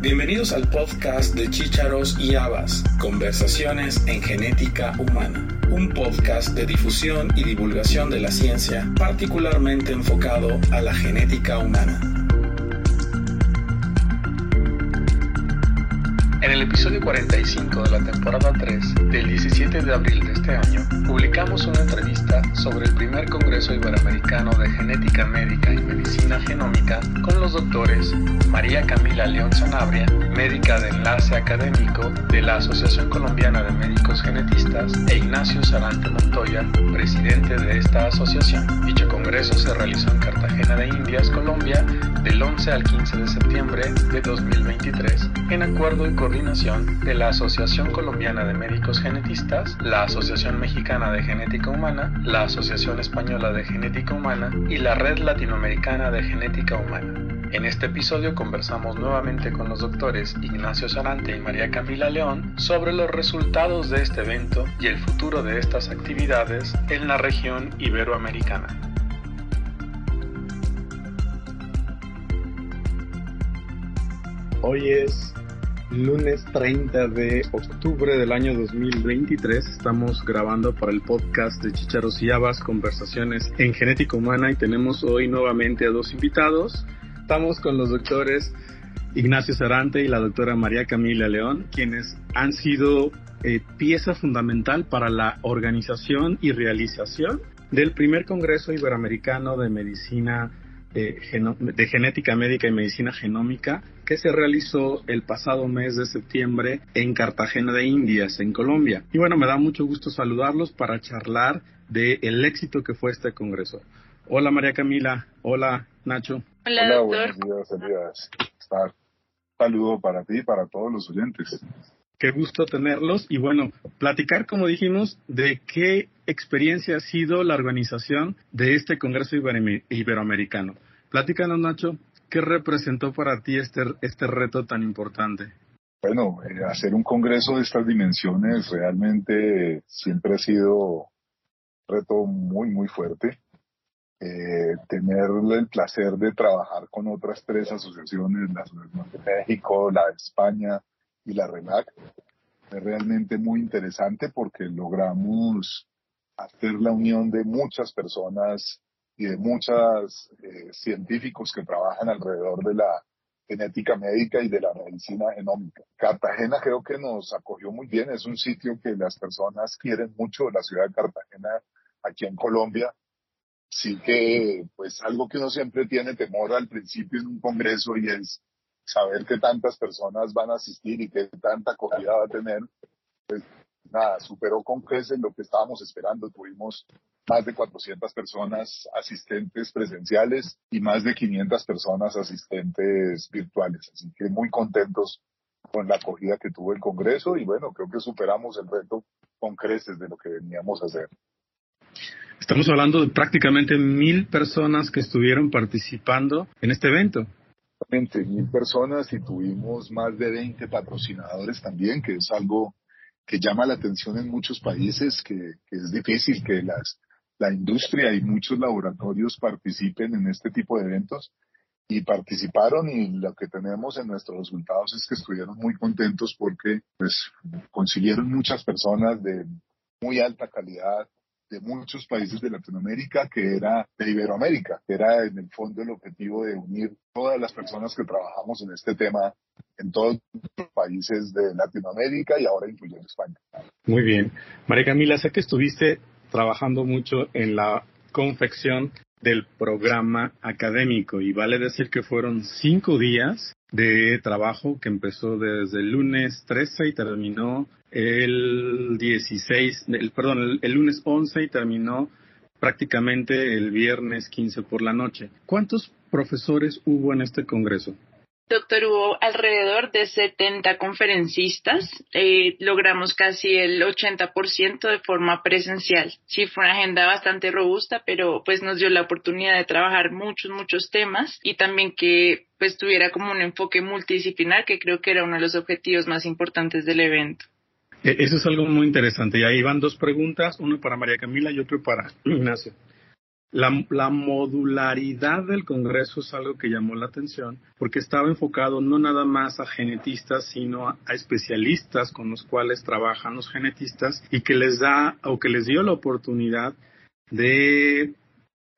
Bienvenidos al podcast de Chícharos y Habas, Conversaciones en Genética Humana, un podcast de difusión y divulgación de la ciencia particularmente enfocado a la genética humana. Episodio 45 de la temporada 3 del 17 de abril de este año, publicamos una entrevista sobre el primer Congreso Iberoamericano de Genética Médica y Medicina Genómica con los doctores María Camila León Sanabria, médica de enlace académico de la Asociación Colombiana de Médicos Genetistas, e Ignacio Sarante Montoya, presidente de esta asociación. Dicho congreso se realizó en Cartagena de Indias, Colombia, del 11 al 15 de septiembre de 2023, en acuerdo y coordinación de la Asociación Colombiana de Médicos Genetistas, la Asociación Mexicana de Genética Humana, la Asociación Española de Genética Humana y la Red Latinoamericana de Genética Humana. En este episodio conversamos nuevamente con los doctores Ignacio Sarante y María Camila León sobre los resultados de este evento y el futuro de estas actividades en la región iberoamericana. Hoy es lunes 30 de octubre del año 2023. Estamos grabando para el podcast de Chicharos y Habas, Conversaciones en Genética Humana y tenemos hoy nuevamente a dos invitados. Estamos con los doctores Ignacio Sarante y la doctora María Camila León, quienes han sido eh, pieza fundamental para la organización y realización del primer Congreso Iberoamericano de Medicina eh, de Genética Médica y Medicina Genómica que se realizó el pasado mes de septiembre en Cartagena de Indias, en Colombia. Y bueno, me da mucho gusto saludarlos para charlar del el éxito que fue este congreso. Hola María Camila, hola Nacho. Hola, Hola doctor. buenos días, Elías. Saludo para ti y para todos los oyentes. Qué gusto tenerlos y bueno, platicar, como dijimos, de qué experiencia ha sido la organización de este Congreso Ibero- Iberoamericano. Platícanos, Nacho, ¿qué representó para ti este, este reto tan importante? Bueno, eh, hacer un congreso de estas dimensiones realmente siempre ha sido un reto muy, muy fuerte. Eh, tener el placer de trabajar con otras tres asociaciones, la de México, la de España y la RELAC, es realmente muy interesante porque logramos hacer la unión de muchas personas y de muchos científicos que trabajan alrededor de la genética médica y de la medicina genómica. Cartagena creo que nos acogió muy bien, es un sitio que las personas quieren mucho, la ciudad de Cartagena aquí en Colombia. Sí que, pues, algo que uno siempre tiene temor al principio en un congreso y es saber que tantas personas van a asistir y que tanta acogida va a tener. Pues, nada, superó con creces lo que estábamos esperando. Tuvimos más de 400 personas asistentes presenciales y más de 500 personas asistentes virtuales. Así que muy contentos con la acogida que tuvo el Congreso y bueno, creo que superamos el reto con creces de lo que veníamos a hacer. Estamos hablando de prácticamente mil personas que estuvieron participando en este evento. Exactamente, mil personas y tuvimos más de 20 patrocinadores también, que es algo que llama la atención en muchos países, que, que es difícil que las, la industria y muchos laboratorios participen en este tipo de eventos. Y participaron y lo que tenemos en nuestros resultados es que estuvieron muy contentos porque pues consiguieron muchas personas de muy alta calidad de muchos países de Latinoamérica que era de Iberoamérica, que era en el fondo el objetivo de unir todas las personas que trabajamos en este tema en todos los países de Latinoamérica y ahora incluyendo España. Muy bien. María Camila, sé que estuviste trabajando mucho en la confección del programa académico y vale decir que fueron cinco días de trabajo que empezó desde el lunes 13 y terminó el 16, el, perdón, el, lunes 11 y terminó prácticamente el viernes 15 por la noche. ¿Cuántos profesores hubo en este congreso? Doctor, hubo alrededor de 70 conferencistas. Eh, logramos casi el 80% de forma presencial. Sí, fue una agenda bastante robusta, pero pues nos dio la oportunidad de trabajar muchos, muchos temas y también que pues tuviera como un enfoque multidisciplinar, que creo que era uno de los objetivos más importantes del evento. Eh, Eso es algo muy interesante. Y ahí van dos preguntas, uno para María Camila y otro para Ignacio. La, la, modularidad del Congreso es algo que llamó la atención porque estaba enfocado no nada más a genetistas, sino a, a, especialistas con los cuales trabajan los genetistas y que les da o que les dio la oportunidad de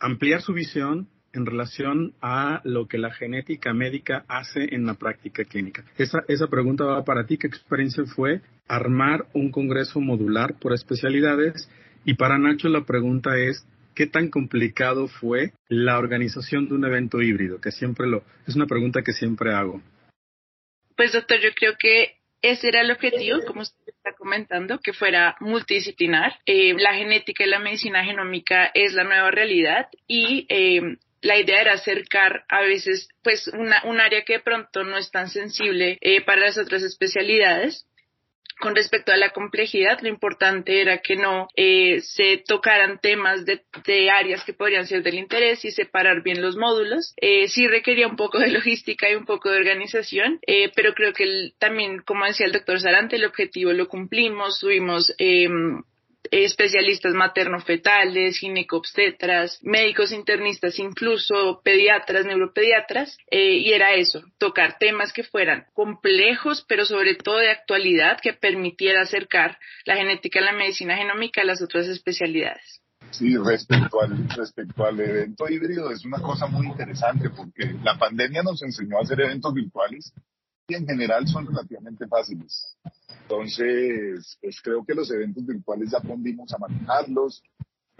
ampliar su visión en relación a lo que la genética médica hace en la práctica clínica. Esa, esa pregunta va para ti. ¿Qué experiencia fue armar un congreso modular por especialidades? Y para Nacho la pregunta es, ¿qué tan complicado fue la organización de un evento híbrido? Que siempre lo, es una pregunta que siempre hago. Pues doctor, yo creo que ese era el objetivo, como usted está comentando, que fuera multidisciplinar. Eh, la genética y la medicina genómica es la nueva realidad y eh, la idea era acercar a veces pues una, un área que de pronto no es tan sensible eh, para las otras especialidades. Con respecto a la complejidad, lo importante era que no eh, se tocaran temas de, de, áreas que podrían ser del interés y separar bien los módulos. Eh, sí requería un poco de logística y un poco de organización, eh, pero creo que el, también, como decía el doctor Sarante, el objetivo lo cumplimos. Tuvimos eh, especialistas materno-fetales, ginecobstetras, médicos internistas, incluso pediatras, neuropediatras, eh, y era eso, tocar temas que fueran complejos, pero sobre todo de actualidad, que permitiera acercar la genética y la medicina genómica a las otras especialidades. Sí, respecto al, respecto al evento híbrido es una cosa muy interesante porque la pandemia nos enseñó a hacer eventos virtuales en general son relativamente fáciles. Entonces, pues creo que los eventos virtuales ya aprendimos a manejarlos.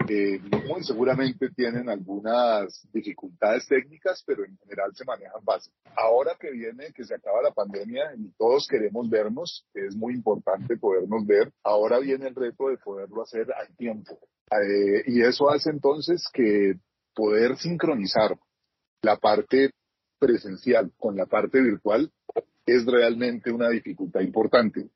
Eh, muy seguramente tienen algunas dificultades técnicas, pero en general se manejan fácil. Ahora que viene, que se acaba la pandemia y todos queremos vernos, es muy importante podernos ver, ahora viene el reto de poderlo hacer al tiempo. Eh, y eso hace entonces que poder sincronizar la parte presencial con la parte virtual es realmente una dificultad importante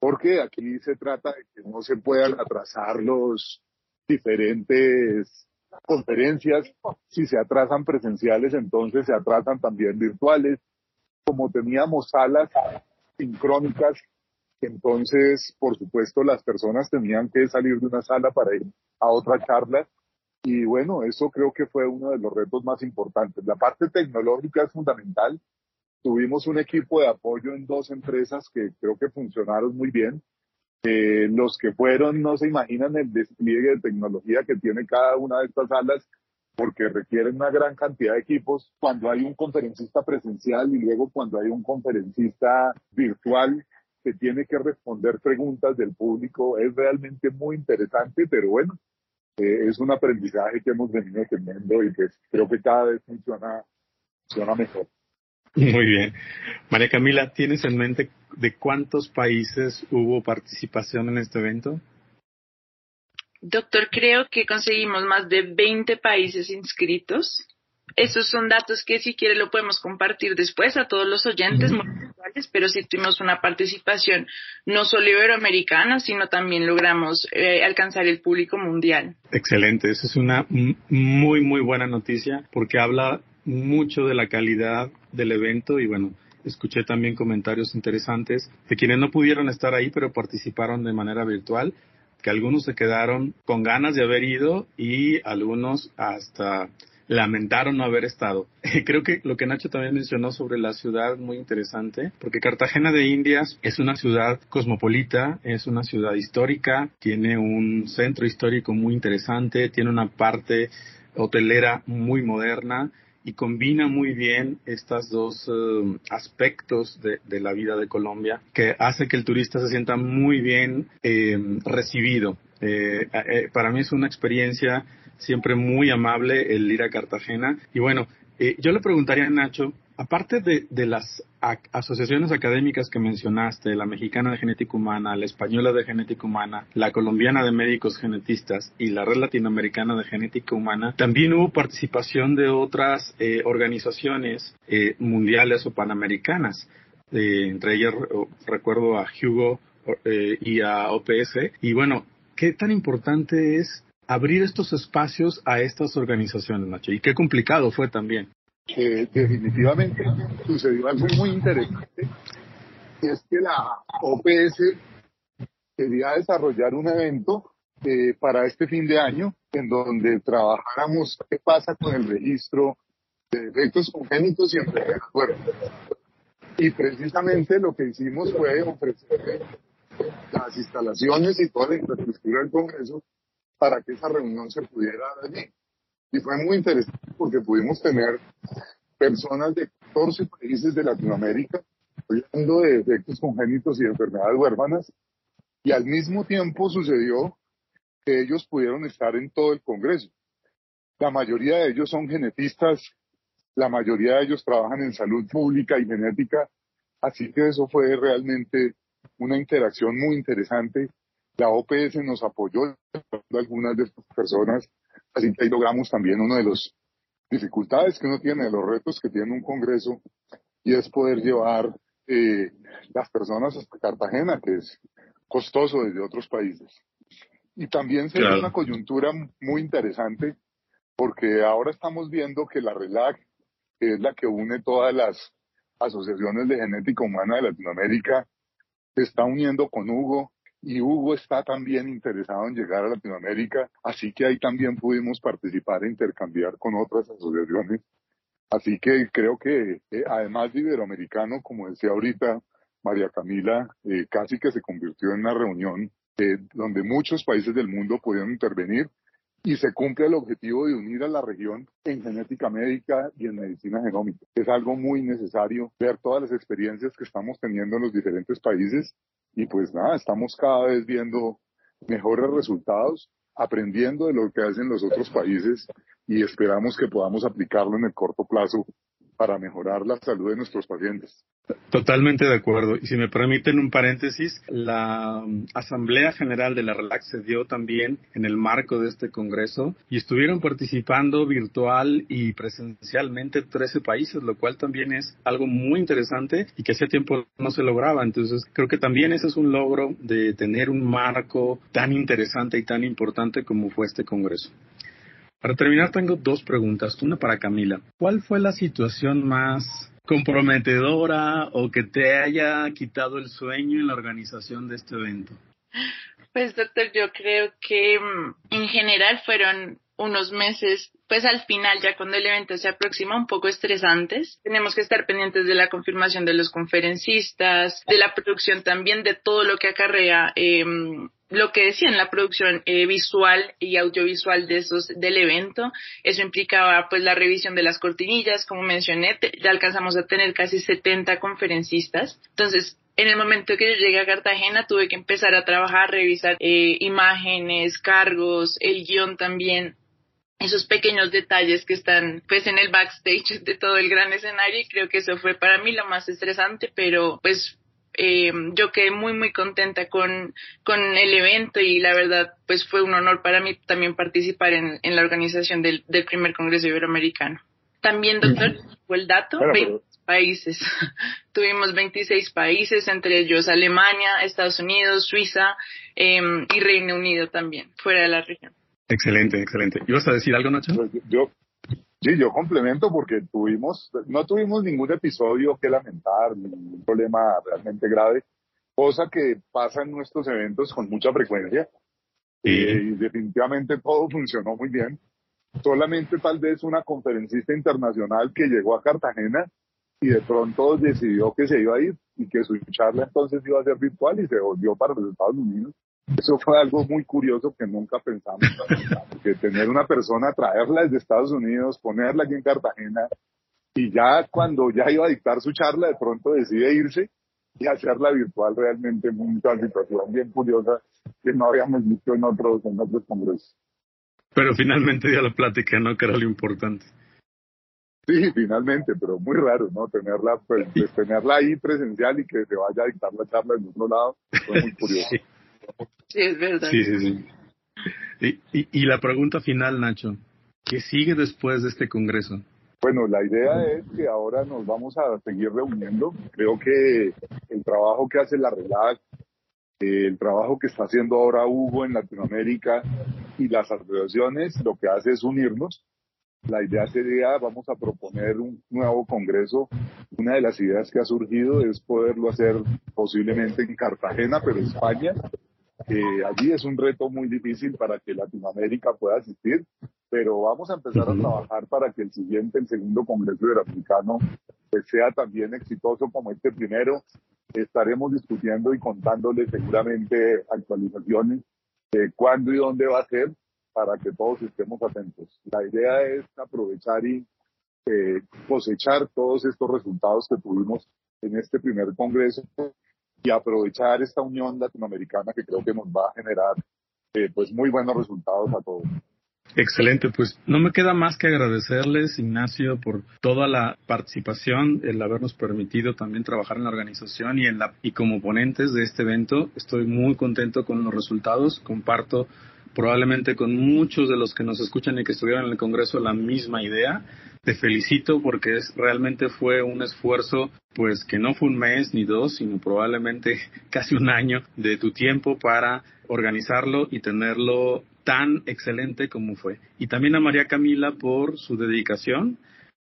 porque aquí se trata de que no se puedan atrasar los diferentes conferencias. Si se atrasan presenciales, entonces se atrasan también virtuales. Como teníamos salas sincrónicas, entonces, por supuesto, las personas tenían que salir de una sala para ir a otra charla. Y bueno, eso creo que fue uno de los retos más importantes. La parte tecnológica es fundamental Tuvimos un equipo de apoyo en dos empresas que creo que funcionaron muy bien. Eh, los que fueron no se imaginan el despliegue de tecnología que tiene cada una de estas salas porque requieren una gran cantidad de equipos. Cuando hay un conferencista presencial y luego cuando hay un conferencista virtual que tiene que responder preguntas del público, es realmente muy interesante, pero bueno, eh, es un aprendizaje que hemos venido teniendo y pues creo que cada vez funciona, funciona mejor. Muy bien. María Camila, ¿tienes en mente de cuántos países hubo participación en este evento? Doctor, creo que conseguimos más de 20 países inscritos. Esos son datos que si quiere lo podemos compartir después a todos los oyentes, pero sí tuvimos una participación no solo iberoamericana, sino también logramos eh, alcanzar el público mundial. Excelente, eso es una muy, muy buena noticia porque habla mucho de la calidad del evento y bueno, escuché también comentarios interesantes de quienes no pudieron estar ahí pero participaron de manera virtual, que algunos se quedaron con ganas de haber ido y algunos hasta lamentaron no haber estado. Creo que lo que Nacho también mencionó sobre la ciudad muy interesante, porque Cartagena de Indias es una ciudad cosmopolita, es una ciudad histórica, tiene un centro histórico muy interesante, tiene una parte hotelera muy moderna, y combina muy bien estos dos uh, aspectos de, de, la vida de Colombia que hace que el turista se sienta muy bien eh, recibido. Eh, eh, para mí es una experiencia siempre muy amable el ir a Cartagena y bueno, eh, yo le preguntaría a Nacho, aparte de, de las asociaciones académicas que mencionaste, la mexicana de genética humana, la española de genética humana, la colombiana de médicos genetistas y la red latinoamericana de genética humana, también hubo participación de otras eh, organizaciones eh, mundiales o panamericanas. Eh, entre ellas recuerdo a Hugo eh, y a OPS. Y bueno, ¿qué tan importante es abrir estos espacios a estas organizaciones, Nacho? Y qué complicado fue también. Eh, definitivamente sucedió algo muy interesante, y es que la OPS quería desarrollar un evento eh, para este fin de año, en donde trabajáramos qué pasa con el registro de defectos congénitos y enfermedades Y precisamente lo que hicimos fue ofrecer las instalaciones y toda la infraestructura del Congreso para que esa reunión se pudiera dar allí. Y fue muy interesante porque pudimos tener personas de 14 países de Latinoamérica hablando de defectos congénitos y enfermedades huérfanas y al mismo tiempo sucedió que ellos pudieron estar en todo el Congreso. La mayoría de ellos son genetistas, la mayoría de ellos trabajan en salud pública y genética, así que eso fue realmente una interacción muy interesante. La OPS nos apoyó algunas de estas personas, así que ahí logramos también uno de los dificultades que uno tiene, los retos que tiene un Congreso, y es poder llevar eh, las personas hasta Cartagena, que es costoso desde otros países. Y también se ve una coyuntura muy interesante porque ahora estamos viendo que la RELAC, que es la que une todas las asociaciones de genética humana de Latinoamérica, se está uniendo con Hugo y Hugo está también interesado en llegar a Latinoamérica, así que ahí también pudimos participar e intercambiar con otras asociaciones. Así que creo que eh, además de iberoamericano, como decía ahorita María Camila, eh, casi que se convirtió en una reunión eh, donde muchos países del mundo pudieron intervenir y se cumple el objetivo de unir a la región en genética médica y en medicina genómica. Es algo muy necesario ver todas las experiencias que estamos teniendo en los diferentes países y pues nada, estamos cada vez viendo mejores resultados, aprendiendo de lo que hacen los otros países y esperamos que podamos aplicarlo en el corto plazo para mejorar la salud de nuestros pacientes. Totalmente de acuerdo. Y si me permiten un paréntesis, la um, Asamblea General de la RELAX se dio también en el marco de este Congreso y estuvieron participando virtual y presencialmente 13 países, lo cual también es algo muy interesante y que hace tiempo no se lograba. Entonces, creo que también ese es un logro de tener un marco tan interesante y tan importante como fue este Congreso. Para terminar, tengo dos preguntas. Una para Camila. ¿Cuál fue la situación más comprometedora o que te haya quitado el sueño en la organización de este evento? Pues doctor, yo creo que mm, en general fueron unos meses, pues al final, ya cuando el evento se aproxima, un poco estresantes. Tenemos que estar pendientes de la confirmación de los conferencistas, de la producción también, de todo lo que acarrea eh, lo que decía en la producción eh, visual y audiovisual de esos del evento. Eso implicaba pues la revisión de las cortinillas, como mencioné, ya alcanzamos a tener casi 70 conferencistas. Entonces, en el momento que yo llegué a Cartagena tuve que empezar a trabajar, revisar eh, imágenes, cargos, el guion también, esos pequeños detalles que están pues en el backstage de todo el gran escenario y creo que eso fue para mí lo más estresante, pero pues eh, yo quedé muy muy contenta con, con el evento y la verdad pues fue un honor para mí también participar en, en la organización del, del primer Congreso Iberoamericano. También, doctor, fue el dato, 20 países. Tuvimos 26 países, entre ellos Alemania, Estados Unidos, Suiza eh, y Reino Unido también, fuera de la región. Excelente, excelente. ¿Ibas a decir algo, Nacho? Pues, yo, sí, yo complemento porque tuvimos, no tuvimos ningún episodio que lamentar, ningún problema realmente grave, cosa que pasa en nuestros eventos con mucha frecuencia. Eh, y definitivamente todo funcionó muy bien. Solamente tal vez una conferencista internacional que llegó a Cartagena y de pronto decidió que se iba a ir y que su charla entonces iba a ser virtual y se volvió para los Estados Unidos. Eso fue algo muy curioso que nunca pensamos, que tener una persona, traerla desde Estados Unidos, ponerla aquí en Cartagena, y ya cuando ya iba a dictar su charla, de pronto decide irse y hacerla virtual realmente una situación bien curiosa que no habíamos visto en otros, en otros congresos. Pero finalmente dio la plática, ¿no? Que era lo importante. Sí, finalmente, pero muy raro, ¿no? Tenerla, pues, pues, tenerla ahí presencial y que se vaya a dictar la charla en otro lado, fue muy curioso. Sí, es verdad. Sí, sí, sí. Y, y, y, la pregunta final, Nacho, ¿qué sigue después de este congreso? Bueno, la idea es que ahora nos vamos a seguir reuniendo. Creo que el trabajo que hace la RELAC, el trabajo que está haciendo ahora Hugo en Latinoamérica y las asociaciones, lo que hace es unirnos. La idea sería, vamos a proponer un nuevo congreso. Una de las ideas que ha surgido es poderlo hacer posiblemente en Cartagena, pero en España, Eh, allí es un reto muy difícil para que Latinoamérica pueda asistir, pero vamos a empezar a trabajar para que el siguiente, el segundo Congreso Iberoamericano, pues sea también exitoso como este primero. Estaremos discutiendo y contándoles seguramente actualizaciones de cuándo y dónde va a ser para que todos estemos atentos. La idea es aprovechar y eh, cosechar todos estos resultados que tuvimos en este primer Congreso y aprovechar esta unión latinoamericana que creo que nos va a generar eh, pues muy buenos resultados a todos. Excelente, pues no me queda más que agradecerles, Ignacio, por toda la participación, el habernos permitido también trabajar en la organización y, en la, y como ponentes de este evento. Estoy muy contento con los resultados, comparto probablemente con muchos de los que nos escuchan y que estuvieron en el Congreso la misma idea. Te felicito porque es, realmente fue un esfuerzo, pues que no fue un mes ni dos, sino probablemente casi un año de tu tiempo para organizarlo y tenerlo tan excelente como fue. Y también a María Camila por su dedicación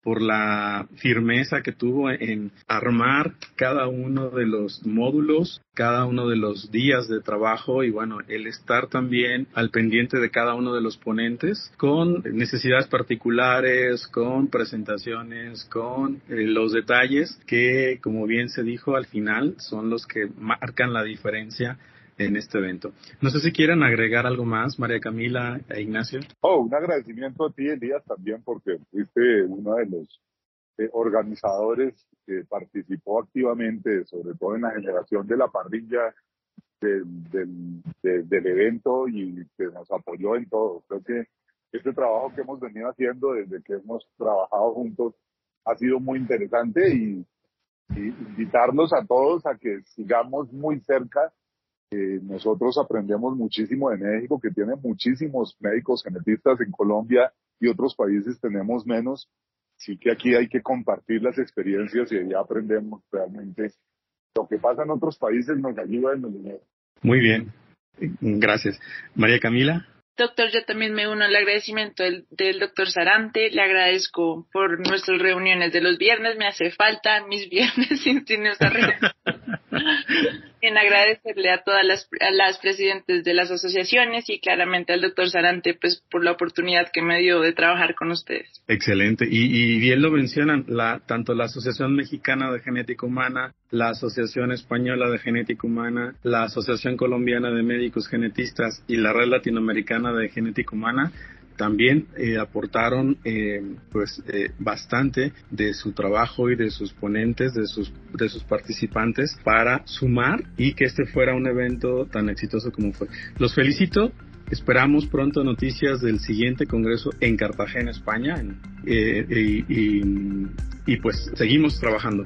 por la firmeza que tuvo en armar cada uno de los módulos, cada uno de los días de trabajo y bueno, el estar también al pendiente de cada uno de los ponentes con necesidades particulares, con presentaciones, con eh, los detalles que, como bien se dijo al final, son los que marcan la diferencia en este evento. No sé si quieren agregar algo más, María Camila e Ignacio. Oh, un agradecimiento a ti, Elías, también porque fuiste uno de los eh, organizadores que participó activamente, sobre todo en la generación de la parrilla del, del, del, evento y que nos apoyó en todo. Creo que este trabajo que hemos venido haciendo desde que hemos trabajado juntos ha sido muy interesante y, y invitarlos a todos a que sigamos muy cerca nosotros aprendemos muchísimo de México, que tiene muchísimos médicos genetistas en Colombia y otros países tenemos menos. Sí que aquí hay que compartir las experiencias y ya aprendemos realmente. Lo que pasa en otros países nos ayuda en el dinero. Muy bien. Gracias. María Camila. Doctor, yo también me uno al agradecimiento del, del, doctor Sarante. Le agradezco por nuestras reuniones de los viernes. Me hace falta mis viernes sin, sin esta reunión. en agradecerle a todas las, a las presidentes de las asociaciones y claramente al doctor Sarante pues por la oportunidad que me dio de trabajar con ustedes. Excelente. Y, y bien lo mencionan, la, tanto la Asociación Mexicana de Genética Humana, la Asociación Española de Genética Humana, la Asociación Colombiana de Médicos Genetistas y la Red Latinoamericana de Genética Humana también eh, aportaron eh, pues eh, bastante de su trabajo y de sus ponentes, de sus, de sus participantes para sumar y que este fuera un evento tan exitoso como fue. Los felicito. Esperamos pronto noticias del siguiente congreso en Cartagena, España, y, y pues seguimos trabajando.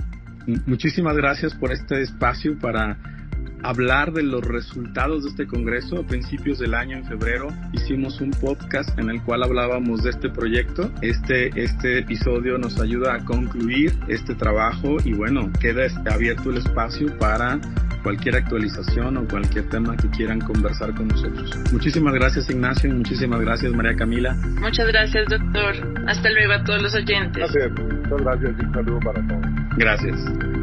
Muchísimas gracias por este espacio para hablar de los resultados de este Congreso. A principios del año, en febrero, hicimos un podcast en el cual hablábamos de este proyecto. Este, este episodio nos ayuda a concluir este trabajo y bueno, queda abierto el espacio para cualquier actualización o cualquier tema que quieran conversar con nosotros. Muchísimas gracias Ignacio y muchísimas gracias María Camila. Muchas gracias doctor. Hasta luego a todos los oyentes. Gracias, muchas gracias y un saludo para todos. Gracias.